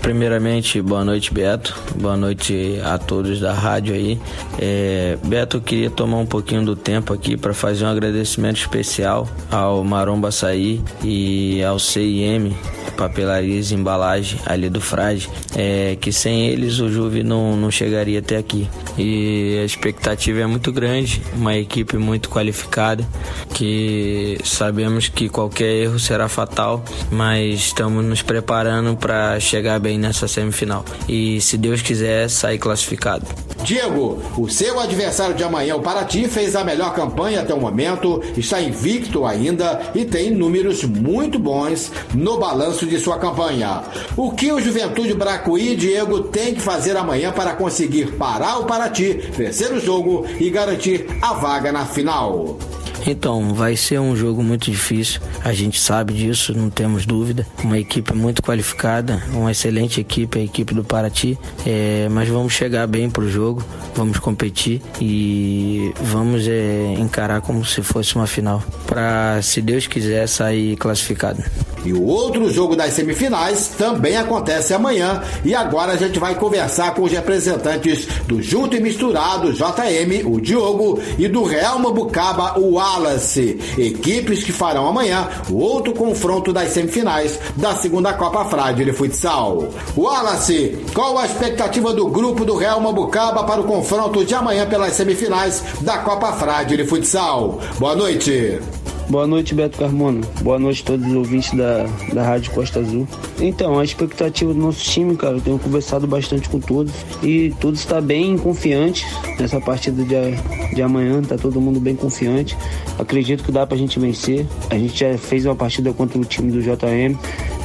Primeiramente, boa noite, Beto. Boa noite a todos da rádio aí. É, Beto, eu queria tomar um pouquinho do tempo aqui para fazer um agradecimento especial ao Maromba Açaí e ao CIM, Papelarias Embalagem ali do Frade, é, que sem eles o Juve não, não chegaria até aqui. E a expectativa é muito grande, uma equipe muito qualificada, que sabemos que qualquer erro será fatal, mas estamos nos preparando para chegar bem nessa semifinal. E se Deus quiser, sair classificado. Diego, o seu adversário de amanhã, o Paraty, fez a melhor campanha até o momento, está invicto ainda e tem números muito bons no balanço de sua campanha. O que o Juventude Bracuí, Diego, tem que fazer amanhã para conseguir parar o Paraty, vencer o jogo e garantir a vaga na final? Então, vai ser um jogo muito difícil, a gente sabe disso, não temos dúvida. Uma equipe muito qualificada, uma excelente equipe, a equipe do Paraty, é, mas vamos chegar bem pro jogo, vamos competir e vamos é, encarar como se fosse uma final, para, se Deus quiser, sair classificado. E o outro jogo das semifinais também acontece amanhã. E agora a gente vai conversar com os representantes do Junto e Misturado JM, o Diogo, e do Real Mambucaba, o Wallace. Equipes que farão amanhã o outro confronto das semifinais da segunda Copa Frade de Futsal. Wallace, qual a expectativa do grupo do Real Mambucaba para o confronto de amanhã pelas semifinais da Copa Frade de Futsal? Boa noite. Boa noite, Beto Carmona. Boa noite a todos os ouvintes da, da Rádio Costa Azul. Então, a expectativa do nosso time, cara, eu tenho conversado bastante com todos e todos está bem confiante nessa partida de, de amanhã, tá todo mundo bem confiante. Acredito que dá pra gente vencer. A gente já fez uma partida contra o time do JM,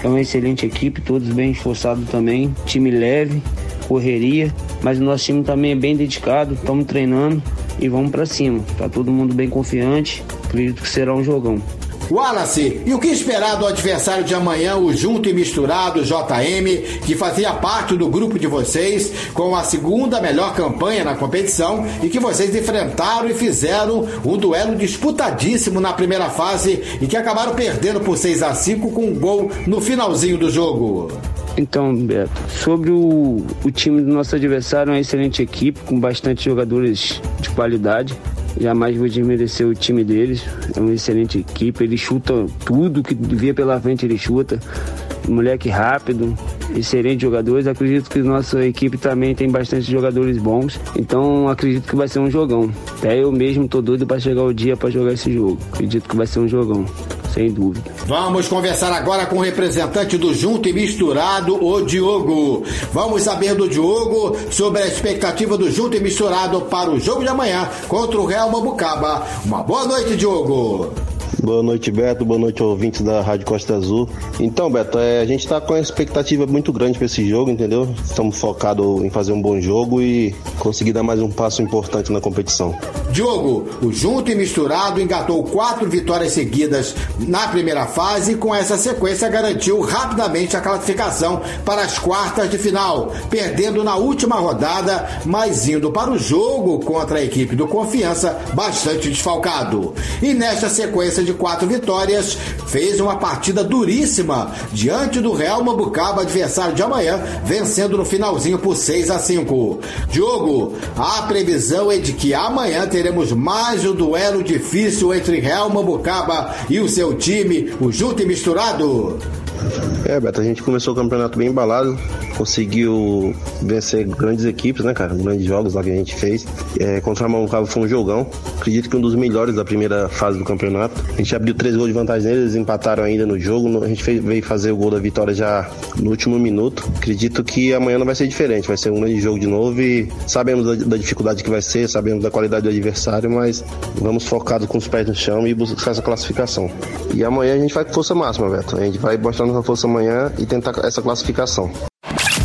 é uma excelente equipe, todos bem esforçados também, time leve, correria, mas o nosso time também é bem dedicado, estamos treinando e vamos para cima. Tá todo mundo bem confiante. Acredito que será um jogão. Wallace, e o que esperar do adversário de amanhã, o Junto e Misturado JM, que fazia parte do grupo de vocês, com a segunda melhor campanha na competição e que vocês enfrentaram e fizeram um duelo disputadíssimo na primeira fase e que acabaram perdendo por 6 a 5 com um gol no finalzinho do jogo? Então, Beto, sobre o, o time do nosso adversário, é uma excelente equipe, com bastante jogadores de qualidade. Jamais vou desmerecer o time deles. É uma excelente equipe. Ele chuta tudo que via pela frente, ele chuta. Moleque rápido, excelentes jogadores. Acredito que nossa equipe também tem bastante jogadores bons. Então acredito que vai ser um jogão. Até eu mesmo tô doido para chegar o dia para jogar esse jogo. Acredito que vai ser um jogão sem dúvida. Vamos conversar agora com o representante do Junto e Misturado, o Diogo. Vamos saber do Diogo sobre a expectativa do Junto e Misturado para o jogo de amanhã contra o Real Mambucaba. Uma boa noite, Diogo. Boa noite, Beto. Boa noite, ouvintes da Rádio Costa Azul. Então, Beto, é, a gente está com uma expectativa muito grande para esse jogo, entendeu? Estamos focados em fazer um bom jogo e conseguir dar mais um passo importante na competição. Diogo, o Junto e Misturado engatou quatro vitórias seguidas na primeira fase e com essa sequência garantiu rapidamente a classificação para as quartas de final, perdendo na última rodada, mas indo para o jogo contra a equipe do Confiança bastante desfalcado. E nesta sequência de quatro vitórias, fez uma partida duríssima diante do Real Mambucaba, adversário de amanhã, vencendo no finalzinho por 6 a 5. Diogo, a previsão é de que amanhã teremos mais um duelo difícil entre Real Mambucaba e o seu time, o Junto e Misturado. É, Beto, a gente começou o campeonato bem embalado, conseguiu vencer grandes equipes, né, cara? Grandes jogos lá que a gente fez. É, contra a Mamucaba foi um jogão. Acredito que um dos melhores da primeira fase do campeonato. A gente abriu três gols de vantagem neles, eles empataram ainda no jogo. A gente fez, veio fazer o gol da vitória já no último minuto. Acredito que amanhã não vai ser diferente, vai ser um grande jogo de novo e sabemos da, da dificuldade que vai ser, sabemos da qualidade do adversário, mas vamos focados com os pés no chão e buscar essa classificação. E amanhã a gente vai com força máxima, Beto. A gente vai mostrar nossa força amanhã e tentar essa classificação.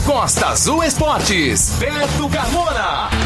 Costa Azul Esportes, Beto Carmona.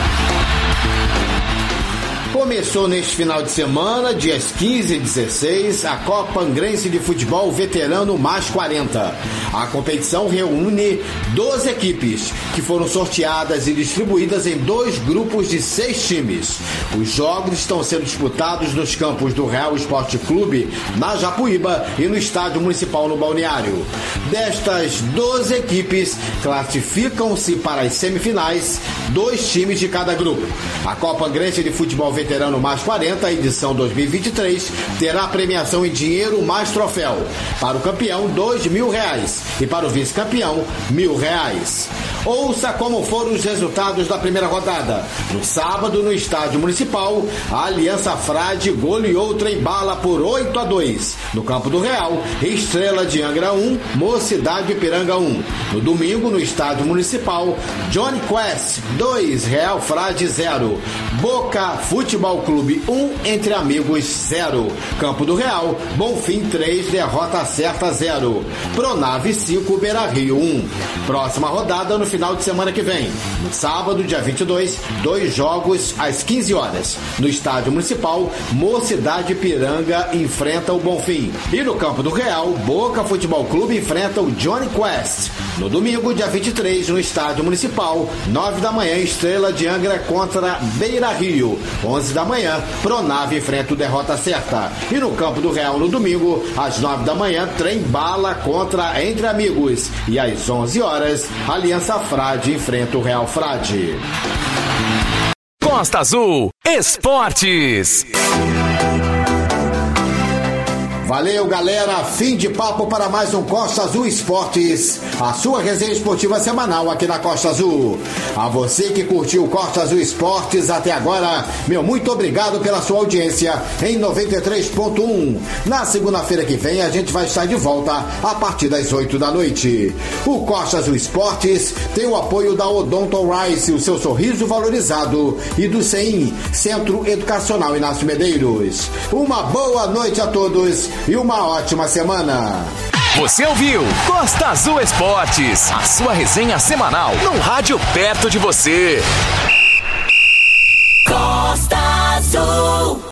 Começou neste final de semana, dias 15 e 16, a Copa Angrense de Futebol Veterano Mais 40. A competição reúne 12 equipes, que foram sorteadas e distribuídas em dois grupos de seis times. Os jogos estão sendo disputados nos campos do Real Esporte Clube, na Japuíba, e no Estádio Municipal no Balneário. Destas 12 equipes, classificam-se para as semifinais dois times de cada grupo. A Copa Angrense de Futebol Veterano Mais 40, edição 2023, terá premiação em dinheiro mais troféu. Para o campeão, dois mil reais e para o vice-campeão, mil reais. Ouça como foram os resultados da primeira rodada. No sábado, no estádio municipal, a Aliança Frade goleou o bala por 8 a 2. No campo do Real, Estrela de Angra 1, Mocidade Piranga 1. No domingo, no estádio municipal, Johnny Quest 2, Real Frade 0. Boca Futebol Clube 1, Entre Amigos 0. Campo do Real, Bonfim 3, derrota certa 0. Pronave 5, Beira Rio 1. Próxima rodada no final de semana que vem. Sábado, dia 22, dois jogos às 15 horas. No estádio municipal, Mocidade Piranga enfrenta o Bonfim. E no campo do Real, Boca Futebol Clube enfrenta o Johnny Quest. No domingo, dia 23, no estádio municipal, 9 da manhã, Estrela de Angra contra Beira Rio. 11 da manhã, Pronave enfrenta o Derrota Certa. E no campo do Real, no domingo, às 9 da manhã, Trem Bala contra Entre Amigos. E às 11 horas, Aliança Frade enfrenta o Real Frade. Costa Azul Esportes. Valeu, galera. Fim de papo para mais um Costa Azul Esportes, a sua resenha esportiva semanal aqui na Costa Azul. A você que curtiu Costa Azul Esportes até agora, meu muito obrigado pela sua audiência em 93.1. Na segunda-feira que vem a gente vai estar de volta a partir das 8 da noite. O Costa Azul Esportes tem o apoio da Odonto Rice, o seu sorriso valorizado, e do CEIM, Centro Educacional Inácio Medeiros. Uma boa noite a todos e uma ótima semana. Você ouviu Costa Azul Esportes, a sua resenha semanal no rádio perto de você. Costa Azul.